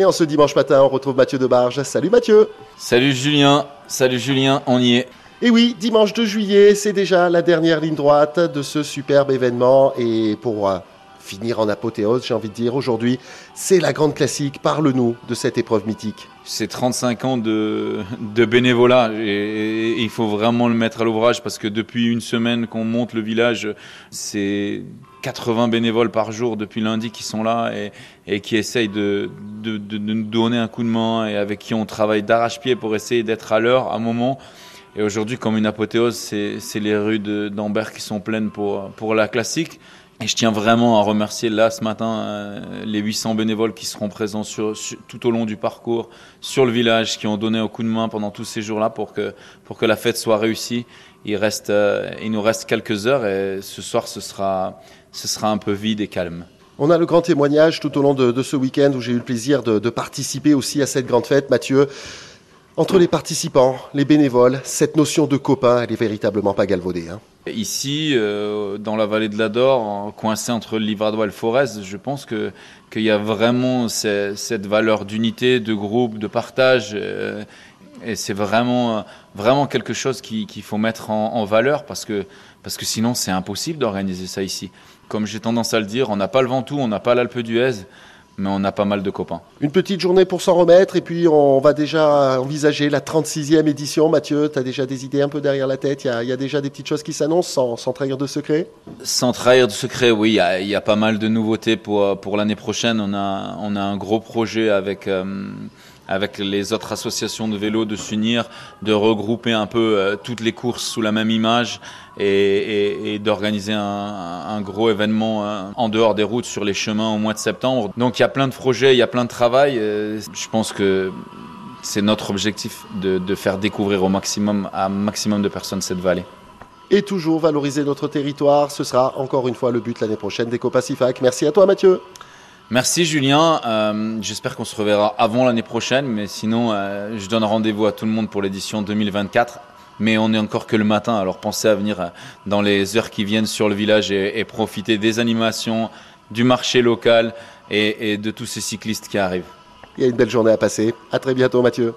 Et en ce dimanche matin, on retrouve Mathieu Debarge. Salut Mathieu Salut Julien, salut Julien, on y est. Et oui, dimanche 2 juillet, c'est déjà la dernière ligne droite de ce superbe événement. Et pour euh, finir en apothéose, j'ai envie de dire, aujourd'hui, c'est la grande classique. Parle-nous de cette épreuve mythique. C'est 35 ans de, de bénévolat et, il faut vraiment le mettre à l'ouvrage parce que depuis une semaine qu'on monte le village, c'est 80 bénévoles par jour depuis lundi qui sont là et, qui essayent de, de, de, nous donner un coup de main et avec qui on travaille d'arrache-pied pour essayer d'être à l'heure, à un moment. Et aujourd'hui, comme une apothéose, c'est les rues d'Ambert qui sont pleines pour, pour la classique. Et je tiens vraiment à remercier là ce matin euh, les 800 bénévoles qui seront présents sur, tout au long du parcours sur le village, qui ont donné un coup de main pendant tous ces jours-là pour que, pour que la fête soit réussie. Il, reste, euh, il nous reste quelques heures et ce soir ce sera, ce sera un peu vide et calme. On a le grand témoignage tout au long de, de ce week-end où j'ai eu le plaisir de, de participer aussi à cette grande fête. Mathieu, entre les participants, les bénévoles, cette notion de copain, elle est véritablement pas galvaudée. Hein. Ici, euh, dans la vallée de l'Ador, coincé entre le Livradois et le Forez, je pense qu'il y a vraiment cette valeur d'unité, de groupe, de partage. Euh, et c'est vraiment, vraiment quelque chose qu'il faut mettre en, en, valeur parce que, parce que sinon c'est impossible d'organiser ça ici. Comme j'ai tendance à le dire, on n'a pas le Ventoux, on n'a pas l'Alpe d'Huez mais on a pas mal de copains. Une petite journée pour s'en remettre et puis on va déjà envisager la 36e édition. Mathieu, tu as déjà des idées un peu derrière la tête? Il y, a, déjà des petites choses qui s'annoncent sans, trahir de secret? Sans trahir de secret, oui. Il y, a, pas mal de nouveautés pour, pour l'année prochaine. On a, on a un gros projet avec... Euh, avec les autres associations de vélo de s'unir, de regrouper un peu euh, toutes les courses sous la même image et, d'organiser un, gros événement euh, en dehors des routes sur les chemins au mois de septembre. Donc il y a plein de projets, il y a plein de travail. Euh, je pense que c'est notre objectif de, faire découvrir au maximum à un maximum de personnes cette vallée et toujours valoriser notre territoire. Ce sera encore une fois le but l'année prochaine d'EcoPacifac. Merci à toi Mathieu. Merci Julien. Euh, j'espère qu'on se reverra avant l'année prochaine, mais sinon, euh, je donne rendez-vous à tout le monde pour l'édition 2024. Mais on n'est encore que le matin, alors pensez à venir euh, dans les heures qui viennent sur le village et, profiter des animations, du marché local et, et de tous ces cyclistes qui arrivent. Il y a une belle journée à passer. À très bientôt Mathieu.